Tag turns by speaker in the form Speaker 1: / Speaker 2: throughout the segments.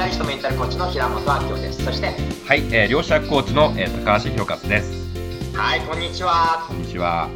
Speaker 1: ダリストメンタルコーチの平本明夫です。そして
Speaker 2: はい、えー、両者コーチの、えー、高橋弘勝です。
Speaker 1: はいこんにちは。
Speaker 2: こんにちは。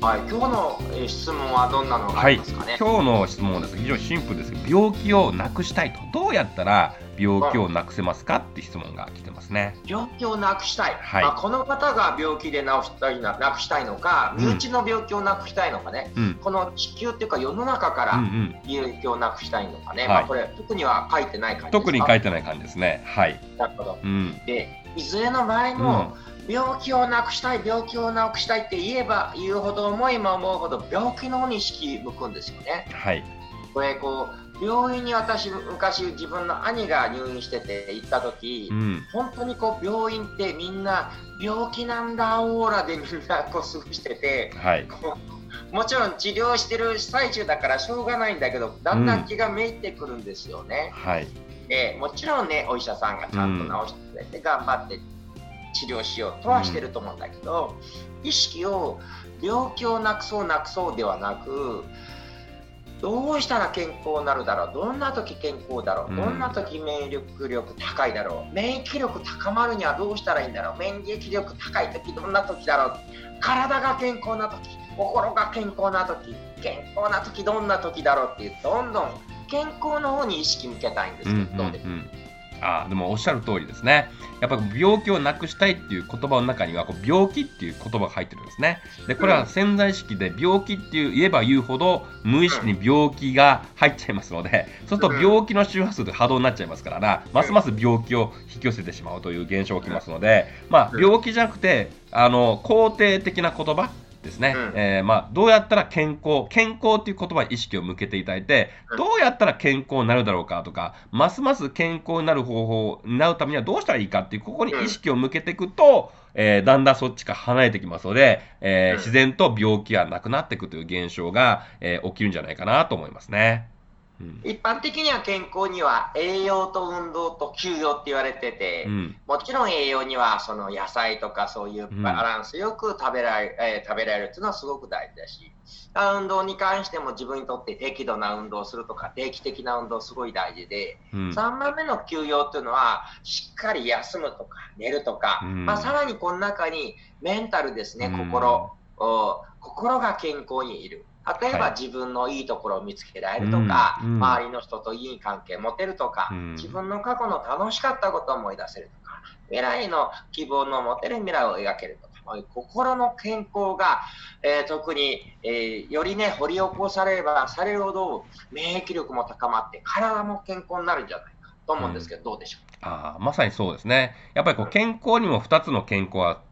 Speaker 1: はい今日の、えー、質問はどんなのがありますかね、
Speaker 2: はい、今日の質問はですね非常にシンプルです病気をなくしたいと。どうやったら病気をなくせますか？って質問が来てますね。
Speaker 1: 病気をなくしたい、はい、まあ、この方が病気で治したいななくしたいのか、身内の病気をなくしたいのかね、うん、この地球っていうか世の中から病気をなくしたいのかね、うんうん、まあ、これ特には書いてない感じ
Speaker 2: 特に書いてない感じですね。はい。
Speaker 1: なるほど。うん、でいずれの場合も、病気をなくしたい病気をなくしたいって言えば言うほど思えば思うほど病気の方に意識向くんですよね。
Speaker 2: はい。
Speaker 1: これこう病院に私昔自分の兄が入院してて行った時、うん、本当にこう病院ってみんな病気なんだオーラでみんなこう過ごしてて、
Speaker 2: はい、
Speaker 1: もちろん治療してる最中だからしょうがないんだけどだんだん気がめいてくるんですよね。
Speaker 2: うん、はい、
Speaker 1: でもちろんねお医者さんがちゃんと治してくれて頑張って治療しようとはしてると思うんだけど、うん、意識を病気をなくそうなくそうではなくどうしたら健康になるだろう？どんな時健康だろう？どんな時免疫力高いだろう？免疫力高まるにはどうしたらいいんだろう？免疫力高い時どんな時だろう？体が健康な時心が健康な時健康な時どんな時だろうっていうどんどん健康の方に意識向けたいんですけど、どうですか
Speaker 2: あでもおっしゃる通りですね。やっぱ病気をなくしたいっていう言葉の中にはこう病気っていう言葉が入ってるんですね。でこれは潜在意識で病気っていう言えば言うほど無意識に病気が入っちゃいますのでそうすると病気の周波数で波動になっちゃいますからなますます病気を引き寄せてしまうという現象が起きますので、まあ、病気じゃなくてあの肯定的な言葉ですね、うん、えー、まあ、どうやったら健康、健康っていう言葉に意識を向けていただいて、どうやったら健康になるだろうかとか、ますます健康になる方法になるためにはどうしたらいいかっていう、ここに意識を向けていくと、えー、だんだんそっちから離れてきますので、えー、自然と病気がなくなっていくという現象が、え起きるんじゃないかなと思いますね。
Speaker 1: 一般的には健康には栄養と運動と休養って言われてて、うん、もちろん栄養にはその野菜とかそういうバランスよく食べられ,、えー、食べられるっていうのはすごく大事だし運動に関しても自分にとって適度な運動をするとか定期的な運動すごい大事で、うん、3番目の休養っていうのはしっかり休むとか寝るとか、うん、まあ、さらにこの中にメンタルですね心、心が健康にいる。例えば自分のいいところを見つけられるとか、はい周りの人といい関係を持てるとか、うん、自分の過去の楽しかったことを思い出せるとか、未来の希望の持てる未来を描けるとか、心の健康が、えー、特に、えー、よりね、掘り起こされればされるほど免疫力も高まって、体も健康になるんじゃないかと思うんですけど、うん、どうでしょう？
Speaker 2: あまさにそうですね。やっぱりこう健康にも2つの健康があって、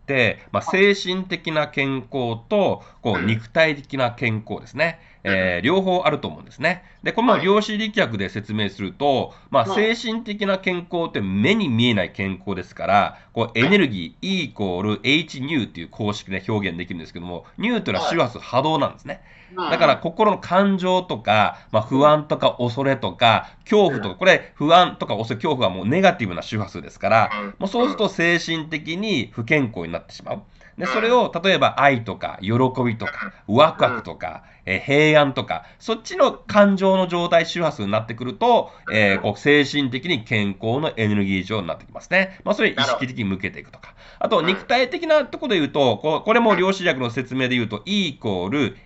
Speaker 2: まあ、精神的な健康とこう肉体的な健康ですね。えー、両方あると思うんですね。で、この量子力学で説明すると、まあ、精神的な健康って目に見えない健康ですから、こうエネルギー E イコール H ニューっていう公式で表現できるんですけども、ニューというのは周波数波動なんですね。だから心の感情とか、まあ、不安とか恐れとか、恐怖とか、これ不安とか恐れ、恐怖はもうネガティブな周波数ですから、もうそうすると精神的に不健康になってしまう。で、それを例えば愛とか喜びとかワクワクとか、えー、平安とか、そっちの感情の状態周波数になってくると、えー、こう精神的に健康のエネルギー上になってきますね。まあ、それ意識的に向けていくとか。あと、肉体的なところで言うと、ここれも量子力の説明で言うと、E イコール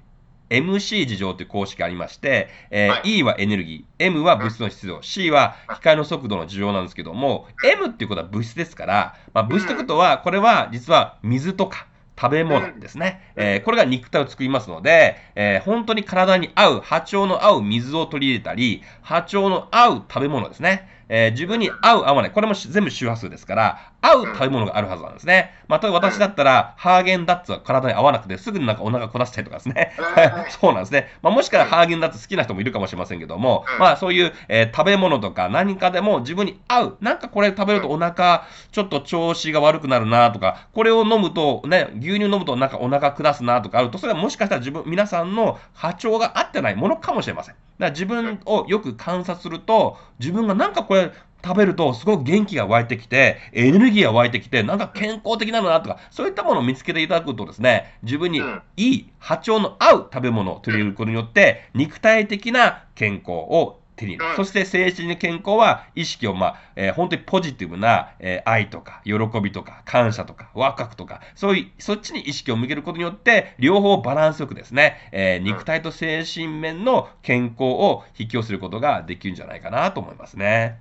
Speaker 2: MC 事情という公式がありまして、えーはい、E はエネルギー、M は物質の質量、C は光の速度の需要なんですけども、M っていうことは物質ですから、まあ、物質ということは、これは実は水とか、食べ物ですね。えー、これが肉体を作りますので、えー、本当に体に合う、波長の合う水を取り入れたり、波長の合う食べ物ですね。えー、自分に合う合わない。これも全部周波数ですから、合う食べ物があるはずなんですね。まあ、例えば私だったら、ハーゲンダッツは体に合わなくて、すぐになんかお腹下したりとかですね。そうなんですね。まあ、もしかしたらハーゲンダッツ好きな人もいるかもしれませんけども、まあ、そういう、えー、食べ物とか何かでも自分に合う。なんかこれ食べるとお腹、ちょっと調子が悪くなるなとか、これを飲むと、ね、牛乳飲むとなんかお腹下すなとかあると、それはもしかしたら自分、皆さんの波長が合ってないものかもしれません。だから自分をよく観察すると、自分がなんかこれ、食べるとすごく元気が湧いてきて、エネルギーが湧いてきて、なんか健康的なのなとか、そういったものを見つけていただくとですね、自分にいい波長の合う食べ物を取り入れることによって、肉体的な健康を手に。そして精神的健康は意識を、まあ、えー、本当にポジティブな、えー、愛とか、喜びとか、感謝とか、ワクワクとか、そういう、そっちに意識を向けることによって、両方バランスよくですね、えー、肉体と精神面の健康を引き寄せることができるんじゃないかなと思いますね。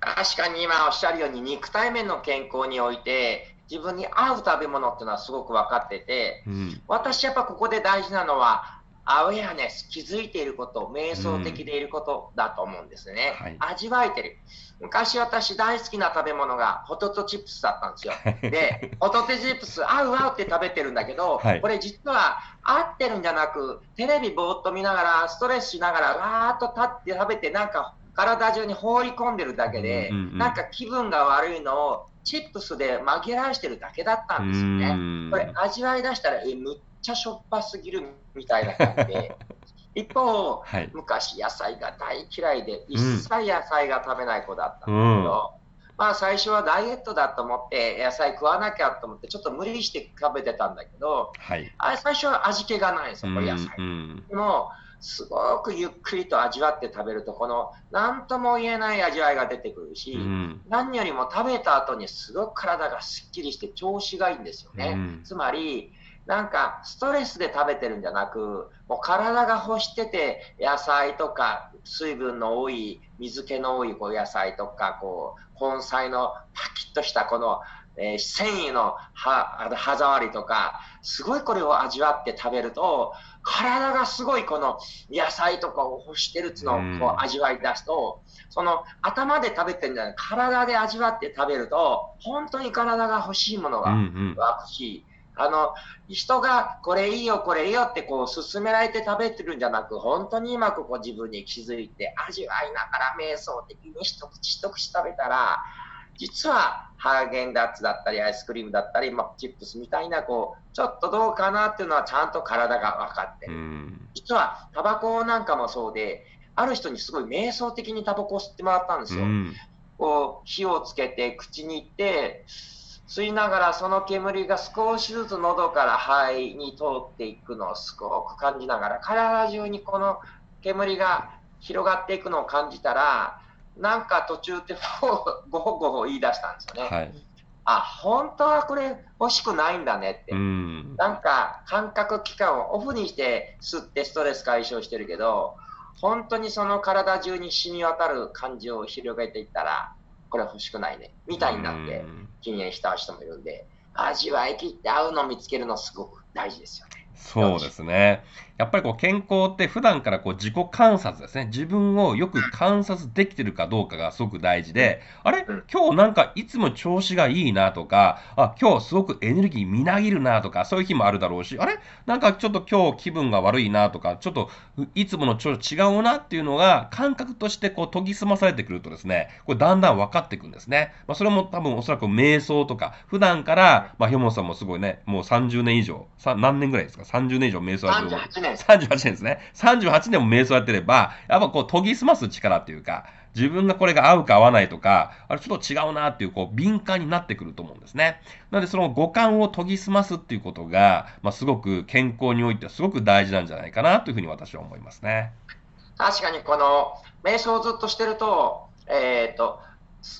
Speaker 1: 確かに今おっしゃるように、肉体面の健康において、自分に合う食べ物っていうのはすごく分かってて、うん、私やっぱここで大事なのは、アウェアネス、気づいていること、瞑想的でいることだと思うんですね。うんはい、味わえてる。昔私大好きな食べ物がポテトチップスだったんですよ。で、ポテトチップス合う合うって食べてるんだけど、はい、これ実は合ってるんじゃなく、テレビぼーっと見ながら、ストレスしながら、わーっと立って食べて、なんか体中に放り込んでるだけで、うんうんうん、なんか気分が悪いのをチップスで紛らわしてるだけだったんですよね。これ味わい出したら、え、むっちゃしょっぱすぎるみたいな感じで。一方、はい、昔野菜が大嫌いで、一切野菜が食べない子だったんだけど、うん、まあ最初はダイエットだと思って野菜食わなきゃと思ってちょっと無理して食べてたんだけど、はい、あれ最初は味気がないんですよ、野菜。うんうん、でもすごくゆっくりと味わって食べると、この何とも言えない味わいが出てくるし、うん、何よりも食べた後にすごく体がすっきりして調子がいいんですよね。うん、つまり、なんかストレスで食べてるんじゃなく、もう体が欲してて、野菜とか水分の多い、水気の多いこう野菜とか、こう根菜のパキッとしたこの、えー、繊維の歯触りとか、すごいこれを味わって食べると、体がすごいこの野菜とかを欲してるっつのをこう味わい出すと、その頭で食べてるんじゃない、体で味わって食べると、本当に体が欲しいものが湧くし、あの、人がこれいいよ、これいいよってこう勧められて食べてるんじゃなく、本当に今ここ自分に気づいて味わいながら瞑想的に一口一口食べたら、実はハーゲンダッツだったりアイスクリームだったり、まあ、チップスみたいなこうちょっとどうかなっていうのはちゃんと体が分かってる。実はタバコなんかもそうで、ある人にすごい瞑想的にタバコを吸ってもらったんですよ。こう火をつけて口に行って吸いながらその煙が少しずつ喉から肺に通っていくのをすごく感じながら体中にこの煙が広がっていくのを感じたらなんか途中でごほごほ言い出したんですよね。はい、あ本当はこれ欲しくないんだねって、ん。なんか感覚器官をオフにして吸ってストレス解消してるけど、本当にその体中に染み渡る感じを広げていったら、これ欲しくないねみたいになって禁煙した人もいるんで、味わい切って合うのを見つけるのすごく大事ですよね。
Speaker 2: そうですね。やっぱりこう健康って普段からこう自己観察ですね。自分をよく観察できてるかどうかがすごく大事で、あれ？今日なんかいつも調子がいいなとか、あ、今日すごくエネルギーみなぎるなとか、そういう日もあるだろうし、あれ？なんかちょっと今日気分が悪いなとか、ちょっといつもの調子違うなっていうのが感覚としてこう研ぎ澄まされてくるとですね、これだんだん分かっていくんですね。まあ、それも多分おそらく瞑想とか、普段から、まあ、ひょもさんもすごいね、もう30年以上、何年ぐらいですか ?30 年以上瞑想やってる。38年。38年ですね。ね、38年も瞑想やってれば、やっぱこう研ぎ澄ます力っていうか、自分がこれが合うか合わないとか、あれちょっと違うなっていう、こう、敏感になってくると思うんですね。なので、その五感を研ぎ澄ますっていうことが、まあ、すごく健康においてはすごく大事なんじゃないかなというふうに私は思いますね。
Speaker 1: 確かにこの、瞑想をずっとしてると、えっ、ー、と、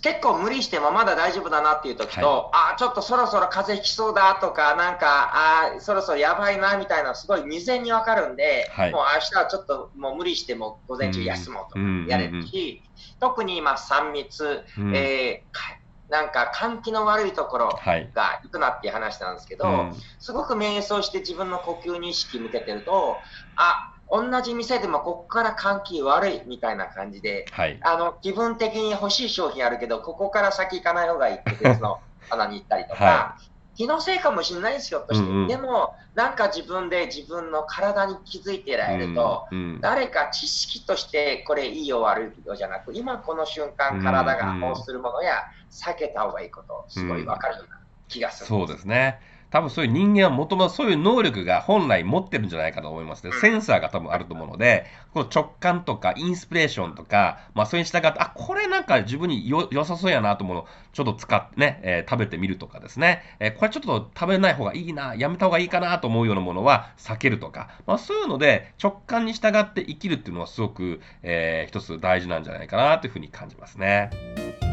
Speaker 1: 結構無理してもまだ大丈夫だなっていう時と、はい、あちょっとそろそろ風邪ひきそうだとか、なんか、あそろそろやばいなみたいな、すごい未然にわかるんで、はい、もう明日はちょっともう無理しても午前中休もうとかやれるし、特に今3密、うん、えー、なんか換気の悪いところが行くなっていう話なんですけど、はいすごく瞑想して自分の呼吸に意識向けてると、あ同じ店でもここから換気悪いみたいな感じで、はい、あの気分的に欲しい商品あるけど、ここから先行かない方がいいって別の 穴に行ったりとか、はい、気のせいかもしれないですよとして、うんうん、でもなんか自分で自分の体に気づいてられると、うんうん、誰か知識としてこれいいよ悪いよじゃなく、今この瞬間体が欲するものや避けた方がいいこと、すごいわかるような気がする、
Speaker 2: うんうん、そうですね。多分そういう人間はもともとそういう能力が本来持ってるんじゃないかと思いますね。センサーが多分あると思うので、この直感とかインスピレーションとか、まあそれに従って、あ、これなんか自分によ良さそうやなと思うのちょっと使ってね、えー、食べてみるとかですね、えー、これちょっと食べない方がいいな、やめた方がいいかなと思うようなものは避けるとか、まあそういうので直感に従って生きるっていうのはすごく、えー、一つ大事なんじゃないかなというふうに感じますね。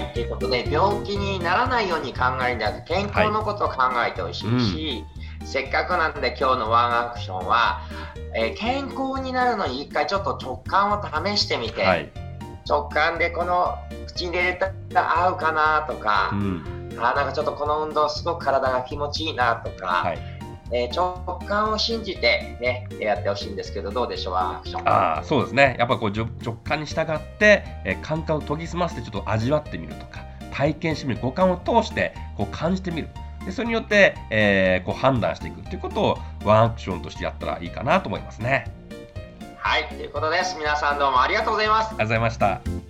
Speaker 1: はい、ということで病気にならないように考えるんじゃなくて健康のことを考えてほしいし、うん、せっかくなんで今日のワンアクションは、えー、健康になるのに一回ちょっと直感を試してみて、はい、直感でこの口に入れたら合うかなとか、うん、あなんかちょっとこの運動すごく体が気持ちいいなとか。はいえー、直感を信じて、ね、やってほしいんですけど、どうでしょう、アクション。
Speaker 2: あそうですね、やっぱこう直感に従って、えー、感覚を研ぎ澄ませて、ちょっと味わってみるとか、体験してみる、五感を通してこう感じてみる。でそれによって、えー、こう判断していくということをワンアクションとしてやったらいいかなと思いますね。
Speaker 1: はい、ということです。皆さんどうもありがとうございます。ありが
Speaker 2: とうございました。